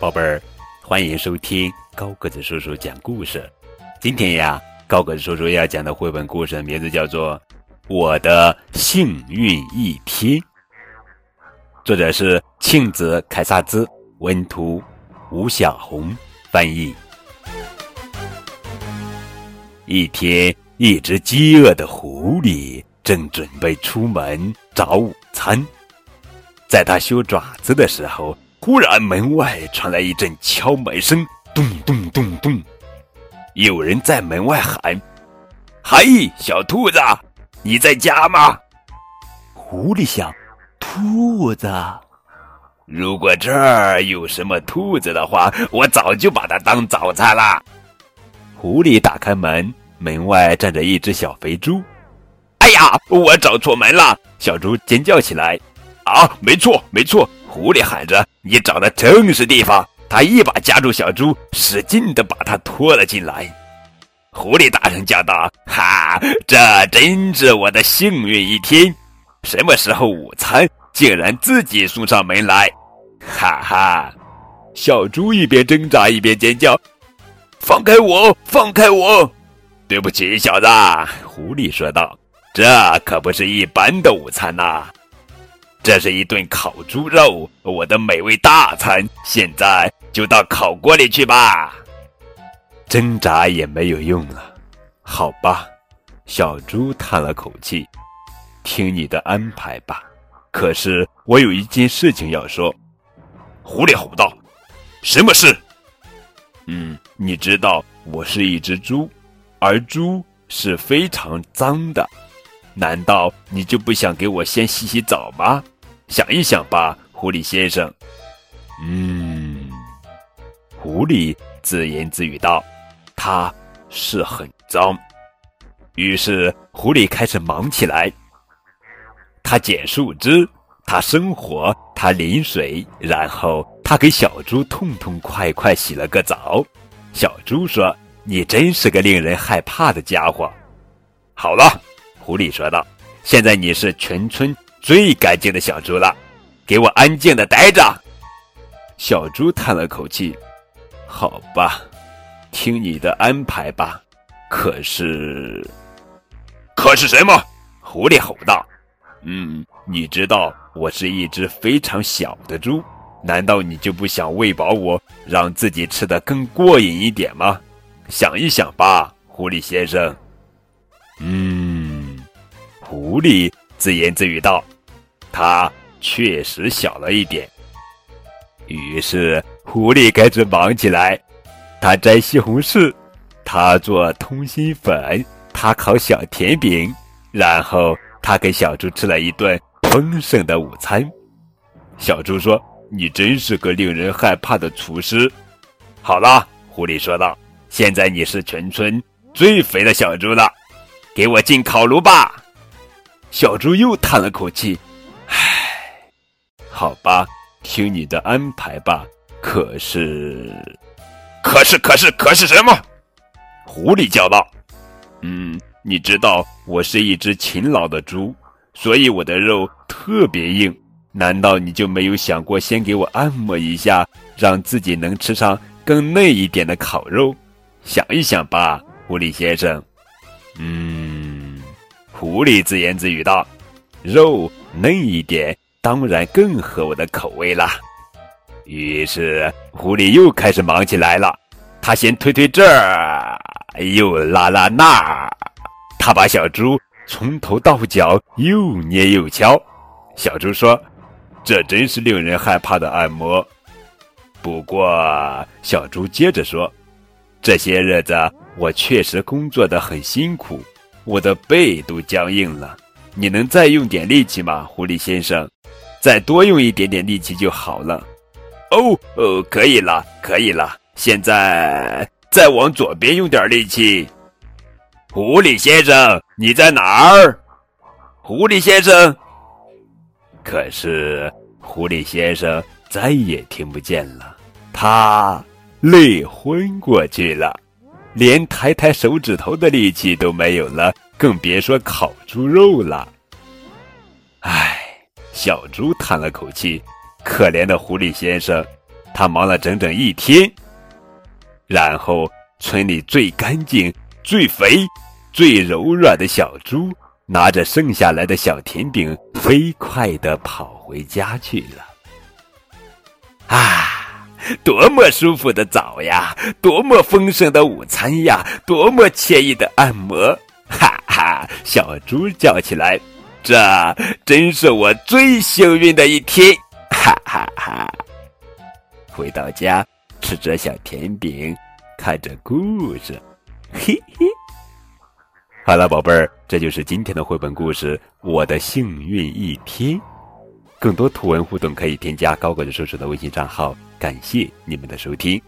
宝贝儿，欢迎收听高个子叔叔讲故事。今天呀，高个子叔叔要讲的绘本故事名字叫做《我的幸运一天》，作者是庆子凯撒兹，文图吴小红翻译。一天，一只饥饿的狐狸正准备出门找午餐，在它修爪子的时候。忽然，门外传来一阵敲门声，咚咚咚咚。有人在门外喊：“嗨，小兔子，你在家吗？”狐狸想：“兔子，如果这儿有什么兔子的话，我早就把它当早餐了。”狐狸打开门，门外站着一只小肥猪。“哎呀，我找错门了！”小猪尖叫起来。“啊，没错，没错。”狐狸喊着：“你找的正是地方。”他一把夹住小猪，使劲地把它拖了进来。狐狸大声叫道：“哈，这真是我的幸运一天！什么时候午餐竟然自己送上门来？”哈哈！小猪一边挣扎一边尖叫：“放开我！放开我！”对不起，小子，狐狸说道：“这可不是一般的午餐呐。”这是一顿烤猪肉，我的美味大餐。现在就到烤锅里去吧。挣扎也没有用了，好吧。小猪叹了口气，听你的安排吧。可是我有一件事情要说。狐狸吼道：“什么事？”嗯，你知道我是一只猪，而猪是非常脏的。难道你就不想给我先洗洗澡吗？想一想吧，狐狸先生。嗯，狐狸自言自语道：“它是很脏。”于是狐狸开始忙起来。他捡树枝，他生火，他淋水，然后他给小猪痛痛快快洗了个澡。小猪说：“你真是个令人害怕的家伙。”好了，狐狸说道：“现在你是全村。”最干净的小猪了，给我安静的待着。小猪叹了口气：“好吧，听你的安排吧。”可是，可是什么？狐狸吼道：“嗯，你知道我是一只非常小的猪，难道你就不想喂饱我，让自己吃的更过瘾一点吗？想一想吧，狐狸先生。”嗯，狐狸。自言自语道：“它确实小了一点。”于是狐狸开始忙起来。他摘西红柿，他做通心粉，他烤小甜饼，然后他给小猪吃了一顿丰盛的午餐。小猪说：“你真是个令人害怕的厨师。”好了，狐狸说道：“现在你是全村最肥的小猪了，给我进烤炉吧。”小猪又叹了口气：“唉，好吧，听你的安排吧。可是，可是，可是，可是什么？”狐狸叫道：“嗯，你知道我是一只勤劳的猪，所以我的肉特别硬。难道你就没有想过先给我按摩一下，让自己能吃上更嫩一点的烤肉？想一想吧，狐狸先生。”嗯。狐狸自言自语道：“肉嫩一点，当然更合我的口味啦。”于是狐狸又开始忙起来了。他先推推这儿，又拉拉那儿。他把小猪从头到脚又捏又敲。小猪说：“这真是令人害怕的按摩。”不过，小猪接着说：“这些日子我确实工作的很辛苦。”我的背都僵硬了，你能再用点力气吗，狐狸先生？再多用一点点力气就好了。哦哦，可以了，可以了。现在再往左边用点力气。狐狸先生，你在哪儿？狐狸先生。可是狐狸先生再也听不见了，他累昏过去了。连抬抬手指头的力气都没有了，更别说烤猪肉了。唉，小猪叹了口气，可怜的狐狸先生，他忙了整整一天。然后，村里最干净、最肥、最柔软的小猪，拿着剩下来的小甜饼，飞快地跑回家去了。啊，多么舒服的澡呀！多么丰盛的午餐呀！多么惬意的按摩！哈哈，小猪叫起来：“这真是我最幸运的一天！”哈哈哈。回到家，吃着小甜饼，看着故事，嘿嘿。好了，宝贝儿，这就是今天的绘本故事《我的幸运一天》。更多图文互动可以添加高个子叔叔的微信账号。感谢你们的收听。